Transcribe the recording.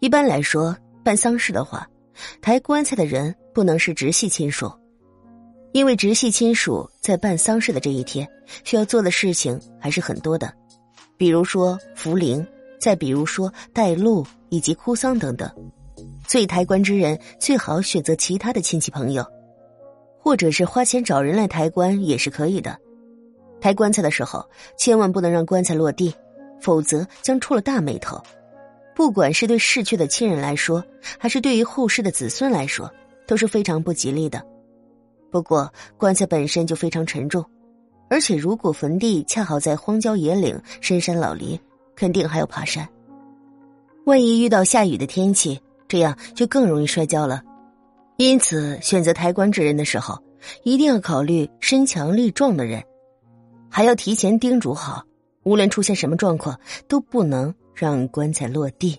一般来说，办丧事的话，抬棺材的人不能是直系亲属，因为直系亲属在办丧事的这一天需要做的事情还是很多的，比如说扶灵，再比如说带路以及哭丧等等。所以抬棺之人最好选择其他的亲戚朋友，或者是花钱找人来抬棺也是可以的。抬棺材的时候，千万不能让棺材落地，否则将出了大霉头。不管是对逝去的亲人来说，还是对于后世的子孙来说，都是非常不吉利的。不过，棺材本身就非常沉重，而且如果坟地恰好在荒郊野岭、深山老林，肯定还要爬山。万一遇到下雨的天气，这样就更容易摔跤了。因此，选择抬棺之人的时候，一定要考虑身强力壮的人，还要提前叮嘱好，无论出现什么状况，都不能。让棺材落地。